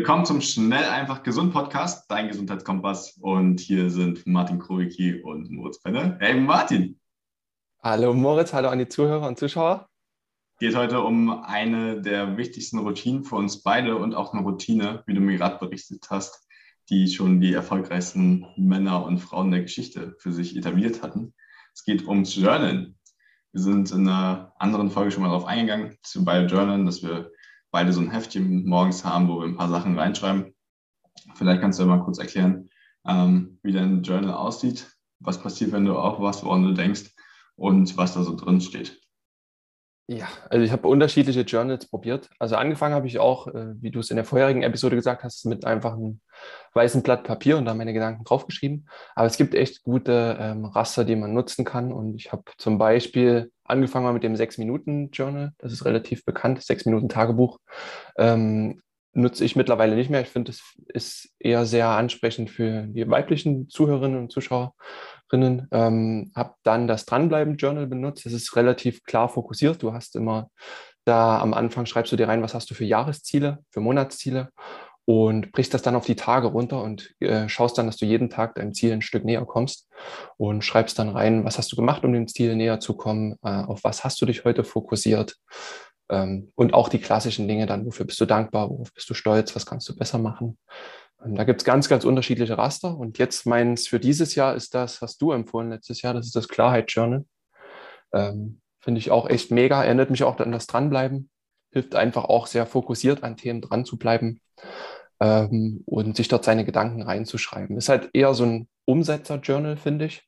Willkommen zum Schnell einfach gesund Podcast, dein Gesundheitskompass. Und hier sind Martin Krowicki und Moritz Penne. Hey Martin. Hallo Moritz, hallo an die Zuhörer und Zuschauer. Geht heute um eine der wichtigsten Routinen für uns beide und auch eine Routine, wie du mir gerade berichtet hast, die schon die erfolgreichsten Männer und Frauen der Geschichte für sich etabliert hatten. Es geht ums Journalen. Wir sind in einer anderen Folge schon mal darauf eingegangen, zu bei Journalen, dass wir beide so ein Heftchen morgens haben, wo wir ein paar Sachen reinschreiben. Vielleicht kannst du ja mal kurz erklären, ähm, wie dein Journal aussieht, was passiert, wenn du aufwachst, woran du denkst und was da so drin steht. Ja, also ich habe unterschiedliche Journals probiert. Also angefangen habe ich auch, äh, wie du es in der vorherigen Episode gesagt hast, mit einfach einem weißen Blatt Papier und da meine Gedanken draufgeschrieben. Aber es gibt echt gute ähm, Raster, die man nutzen kann. Und ich habe zum Beispiel angefangen mit dem 6-Minuten-Journal. Das ist relativ bekannt, 6-Minuten-Tagebuch. Ähm, nutze ich mittlerweile nicht mehr. Ich finde, es ist eher sehr ansprechend für die weiblichen Zuhörerinnen und Zuschauerinnen. Ähm, habe dann das Dranbleiben-Journal benutzt. Das ist relativ klar fokussiert. Du hast immer da am Anfang schreibst du dir rein, was hast du für Jahresziele, für Monatsziele und brichst das dann auf die Tage runter und äh, schaust dann, dass du jeden Tag deinem Ziel ein Stück näher kommst und schreibst dann rein, was hast du gemacht, um dem Ziel näher zu kommen, äh, auf was hast du dich heute fokussiert ähm, und auch die klassischen Dinge dann, wofür bist du dankbar, worauf bist du stolz, was kannst du besser machen. Und da gibt es ganz, ganz unterschiedliche Raster und jetzt meins für dieses Jahr ist das, hast du empfohlen letztes Jahr, das ist das Klarheit Journal. Ähm, Finde ich auch echt mega, erinnert mich auch an das Dranbleiben, hilft einfach auch sehr fokussiert an Themen dran zu bleiben ähm, und sich dort seine Gedanken reinzuschreiben. Ist halt eher so ein Umsetzer-Journal, finde ich.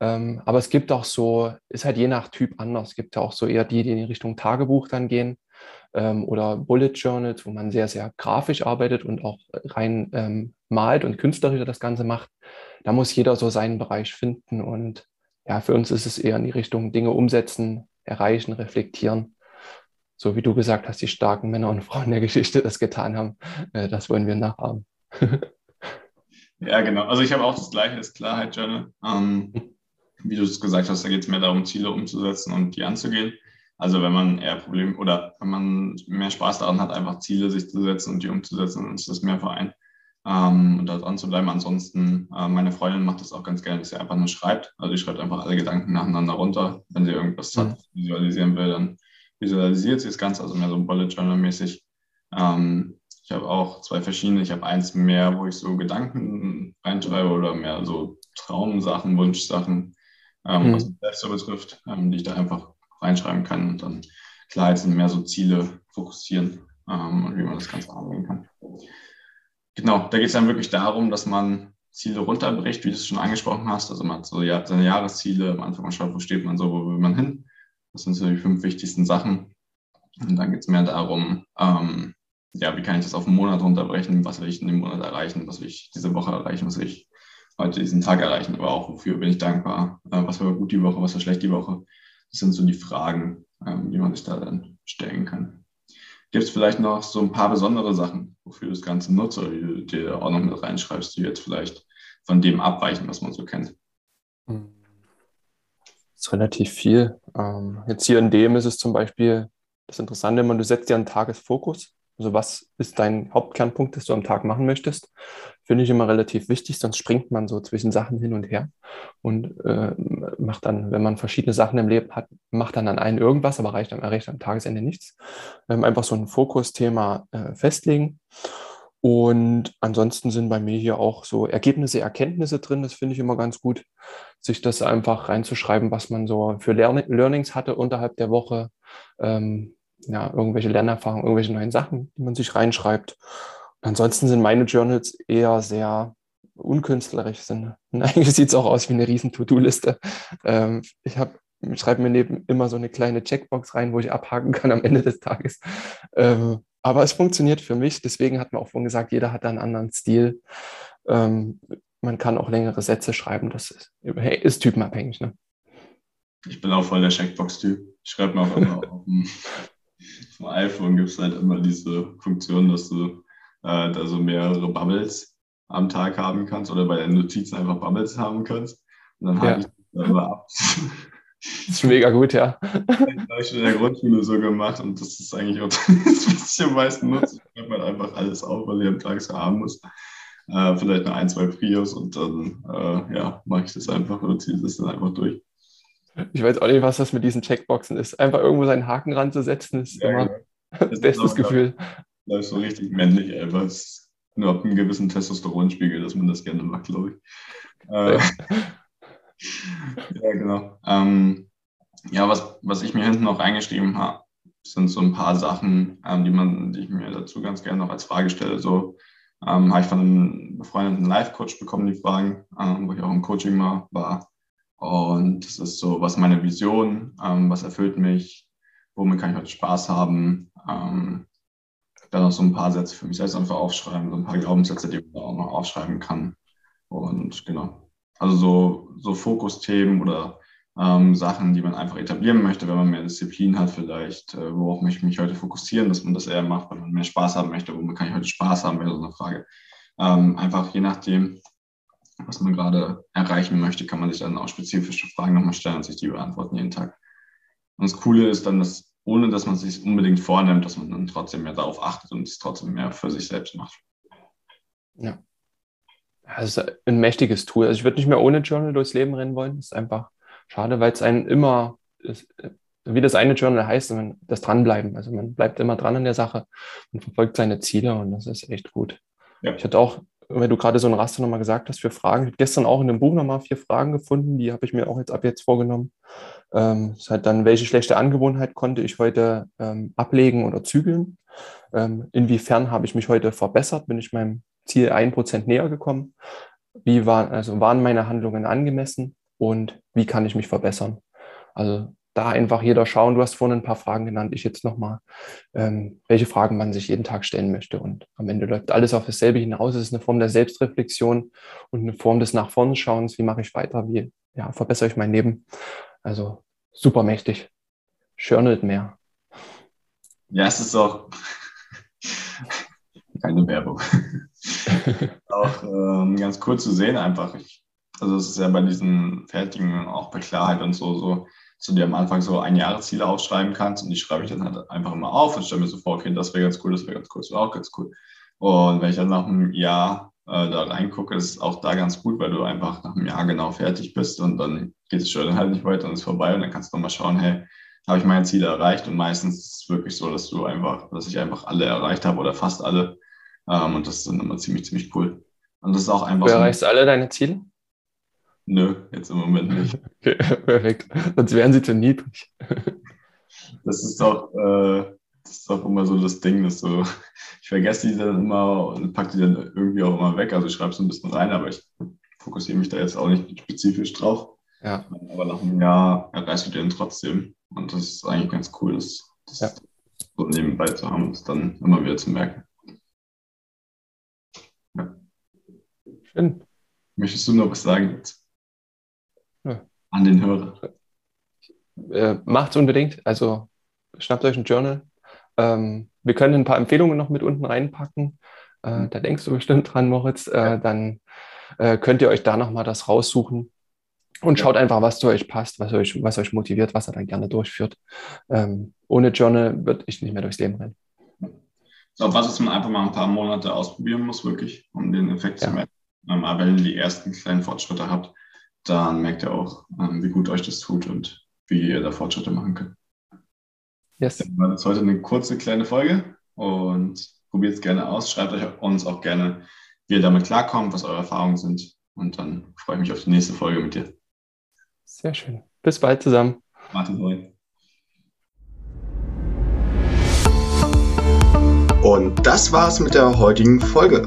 Ähm, aber es gibt auch so, ist halt je nach Typ anders. Es gibt ja auch so eher die, die in die Richtung Tagebuch dann gehen ähm, oder Bullet Journals, wo man sehr, sehr grafisch arbeitet und auch rein ähm, malt und künstlerisch das Ganze macht. Da muss jeder so seinen Bereich finden und ja, für uns ist es eher in die Richtung Dinge umsetzen, erreichen, reflektieren so wie du gesagt hast, die starken Männer und Frauen der Geschichte das getan haben. Äh, das wollen wir nachahmen. ja, genau. Also ich habe auch das gleiche, das Klarheit-Journal. Ähm, wie du es gesagt hast, da geht es mehr darum, Ziele umzusetzen und die anzugehen. Also wenn man eher Probleme oder wenn man mehr Spaß daran hat, einfach Ziele sich zu setzen und die umzusetzen, dann ist das mehr Verein. Ähm, und da dran zu bleiben. Ansonsten, äh, meine Freundin macht das auch ganz gerne, dass sie einfach nur schreibt. Also sie schreibt einfach alle Gedanken nacheinander runter. Wenn sie irgendwas mhm. visualisieren will, dann visualisiert sie das Ganze, also mehr so Bullet Journal mäßig. Ähm, ich habe auch zwei verschiedene. Ich habe eins mehr, wo ich so Gedanken reinschreibe oder mehr so Traumsachen, Wunschsachen, ähm, mhm. was mich selbst so betrifft, ähm, die ich da einfach reinschreiben kann und dann klar sind mehr so Ziele fokussieren ähm, und wie man das Ganze angehen kann. Genau, da geht es dann wirklich darum, dass man Ziele runterbricht, wie du es schon angesprochen hast. Also man hat so seine Jahresziele, am Anfang mal schaut, wo steht man so, wo will man hin. Das sind so die fünf wichtigsten Sachen. Und dann geht es mehr darum, ähm, ja, wie kann ich das auf einen Monat runterbrechen? Was will ich in dem Monat erreichen? Was will ich diese Woche erreichen? Was will ich heute diesen Tag erreichen? Aber auch, wofür bin ich dankbar? Äh, was war gut die Woche? Was war schlecht die Woche? Das sind so die Fragen, ähm, die man sich da dann stellen kann. Gibt es vielleicht noch so ein paar besondere Sachen, wofür du das Ganze nutzt oder die du dir auch noch mit reinschreibst, die jetzt vielleicht von dem abweichen, was man so kennt? Mhm ist relativ viel. Ähm, jetzt hier in dem ist es zum Beispiel das Interessante, man, du setzt dir einen Tagesfokus. Also was ist dein Hauptkernpunkt, das du am Tag machen möchtest? Finde ich immer relativ wichtig, sonst springt man so zwischen Sachen hin und her und äh, macht dann, wenn man verschiedene Sachen im Leben hat, macht dann an einen irgendwas, aber erreicht, erreicht am Tagesende nichts. Ähm, einfach so ein Fokusthema äh, festlegen und ansonsten sind bei mir hier auch so Ergebnisse, Erkenntnisse drin. Das finde ich immer ganz gut, sich das einfach reinzuschreiben, was man so für Lern Learnings hatte unterhalb der Woche. Ähm, ja, irgendwelche Lernerfahrungen, irgendwelche neuen Sachen, die man sich reinschreibt. Und ansonsten sind meine Journals eher sehr unkünstlerisch. Sind, eigentlich sieht es auch aus wie eine riesen To-Do-Liste. Ähm, ich habe schreibe mir neben immer so eine kleine Checkbox rein, wo ich abhaken kann am Ende des Tages. Ähm, aber es funktioniert für mich. Deswegen hat man auch vorhin gesagt, jeder hat da einen anderen Stil. Ähm, man kann auch längere Sätze schreiben. Das ist, ist typenabhängig. Ne? Ich bin auch voll der Checkbox-Typ. Ich schreibe mir auch immer auf dem, auf dem iPhone gibt es halt immer diese Funktion, dass du äh, da so mehrere Bubbles am Tag haben kannst oder bei den Notizen einfach Bubbles haben kannst. Und dann ja. habe ich das immer ab. Das ist mega gut, ja. Das habe ich schon in der Grundschule so gemacht und das ist eigentlich auch das, was ich am meisten nutze. Ich halt einfach alles auf, was ich am Tag so haben muss. Äh, vielleicht noch ein, zwei Prios und dann äh, ja, mache ich das einfach oder ziehe das dann einfach durch. Ich weiß auch nicht, was das mit diesen Checkboxen ist. Einfach irgendwo seinen Haken ranzusetzen, ist ja, immer genau. das bestes Gefühl. Das ist so richtig männlich einfach. Nur ab einem gewissen Testosteronspiegel, dass man das gerne macht, glaube ich. Äh, ja, genau. Ähm, ja, was, was ich mir hinten noch eingeschrieben habe, sind so ein paar Sachen, ähm, die, man, die ich mir dazu ganz gerne noch als Frage stelle. So ähm, habe ich von einem befreundeten Life-Coach bekommen, die Fragen, ähm, wo ich auch im Coaching mal war. Und das ist so, was meine Vision, ähm, was erfüllt mich, womit kann ich heute Spaß haben. Ähm, dann noch so ein paar Sätze für mich selbst einfach aufschreiben, so ein paar Glaubenssätze, die man auch noch aufschreiben kann. Und genau. Also so, so Fokusthemen oder ähm, Sachen, die man einfach etablieren möchte, wenn man mehr Disziplin hat, vielleicht, äh, worauf möchte ich mich heute fokussieren, dass man das eher macht, wenn man mehr Spaß haben möchte, womit kann ich heute Spaß haben, wäre so eine Frage. Ähm, einfach je nachdem, was man gerade erreichen möchte, kann man sich dann auch spezifische Fragen nochmal stellen und sich die beantworten jeden Tag. Und das Coole ist dann, dass ohne dass man sich unbedingt vornimmt, dass man dann trotzdem mehr darauf achtet und es trotzdem mehr für sich selbst macht. Ja. Das ist ein mächtiges Tool. Also ich würde nicht mehr ohne Journal durchs Leben rennen wollen. Das ist einfach schade, weil es einen immer, wie das eine Journal heißt, das Dranbleiben. Also man bleibt immer dran an der Sache und verfolgt seine Ziele und das ist echt gut. Ja. Ich hatte auch weil du gerade so ein Raster nochmal gesagt hast für Fragen. Ich habe gestern auch in dem Buch nochmal vier Fragen gefunden, die habe ich mir auch jetzt ab jetzt vorgenommen. Ähm, ist halt dann, welche schlechte Angewohnheit konnte ich heute ähm, ablegen oder zügeln? Ähm, inwiefern habe ich mich heute verbessert? Bin ich meinem Ziel ein Prozent näher gekommen? Wie waren, also waren meine Handlungen angemessen und wie kann ich mich verbessern? Also da einfach jeder schauen. Du hast vorhin ein paar Fragen genannt, ich jetzt nochmal, ähm, welche Fragen man sich jeden Tag stellen möchte. Und am Ende läuft alles auf dasselbe hinaus. Es ist eine Form der Selbstreflexion und eine Form des Nach vorne Schauens. Wie mache ich weiter? Wie ja, verbessere ich mein Leben? Also super mächtig. Journalt mehr. Ja, es ist auch keine Werbung. auch ähm, ganz cool zu sehen einfach. Ich, also es ist ja bei diesen fertigen, auch bei Klarheit und so, so du dir am Anfang so ein Jahresziele aufschreiben kannst und die schreibe ich dann halt einfach immer auf und stelle mir so vor, okay, das wäre ganz cool, das wäre ganz cool, das wäre auch ganz cool. Und wenn ich dann nach einem Jahr äh, da reingucke, ist es auch da ganz gut, weil du einfach nach einem Jahr genau fertig bist und dann geht es schon halt nicht weiter und ist vorbei und dann kannst du nochmal schauen, hey, habe ich meine Ziele erreicht und meistens ist es wirklich so, dass du einfach, dass ich einfach alle erreicht habe oder fast alle ähm, und das ist dann immer ziemlich, ziemlich cool. Und das ist auch einfach. Du erreichst so, alle deine Ziele? Nö, jetzt im Moment nicht. Okay, perfekt. Sonst wären sie zu niedrig. Das ist doch, äh, das ist doch immer so das Ding, dass so, ich vergesse die dann immer und packe die dann irgendwie auch immer weg. Also ich schreibe so ein bisschen rein, aber ich fokussiere mich da jetzt auch nicht spezifisch drauf. Ja. Aber nach einem Jahr erreichst du den trotzdem. Und das ist eigentlich ganz cool, das, das ja. so nebenbei zu haben und es dann immer wieder zu merken. Ja. Schön. Möchtest du noch was sagen jetzt? An den Hörer? Äh, macht's unbedingt. Also schnappt euch ein Journal. Ähm, wir können ein paar Empfehlungen noch mit unten reinpacken. Äh, mhm. da denkst du bestimmt dran, Moritz. Äh, dann äh, könnt ihr euch da nochmal das raussuchen und schaut einfach, was zu euch passt, was euch, was euch motiviert, was ihr dann gerne durchführt. Ähm, ohne Journal würde ich nicht mehr durchs Leben rennen. So, was ist man einfach mal ein paar Monate ausprobieren muss, wirklich, um den Effekt ja. zu merken. Aber wenn ihr die ersten kleinen Fortschritte habt, dann merkt ihr auch, ähm, wie gut euch das tut und wie ihr da Fortschritte machen könnt. Yes. Dann war das heute eine kurze kleine Folge und probiert es gerne aus. Schreibt euch uns auch gerne, wie ihr damit klarkommt, was eure Erfahrungen sind. Und dann freue ich mich auf die nächste Folge mit dir. Sehr schön. Bis bald zusammen. Martin Hoy. Und das war's mit der heutigen Folge.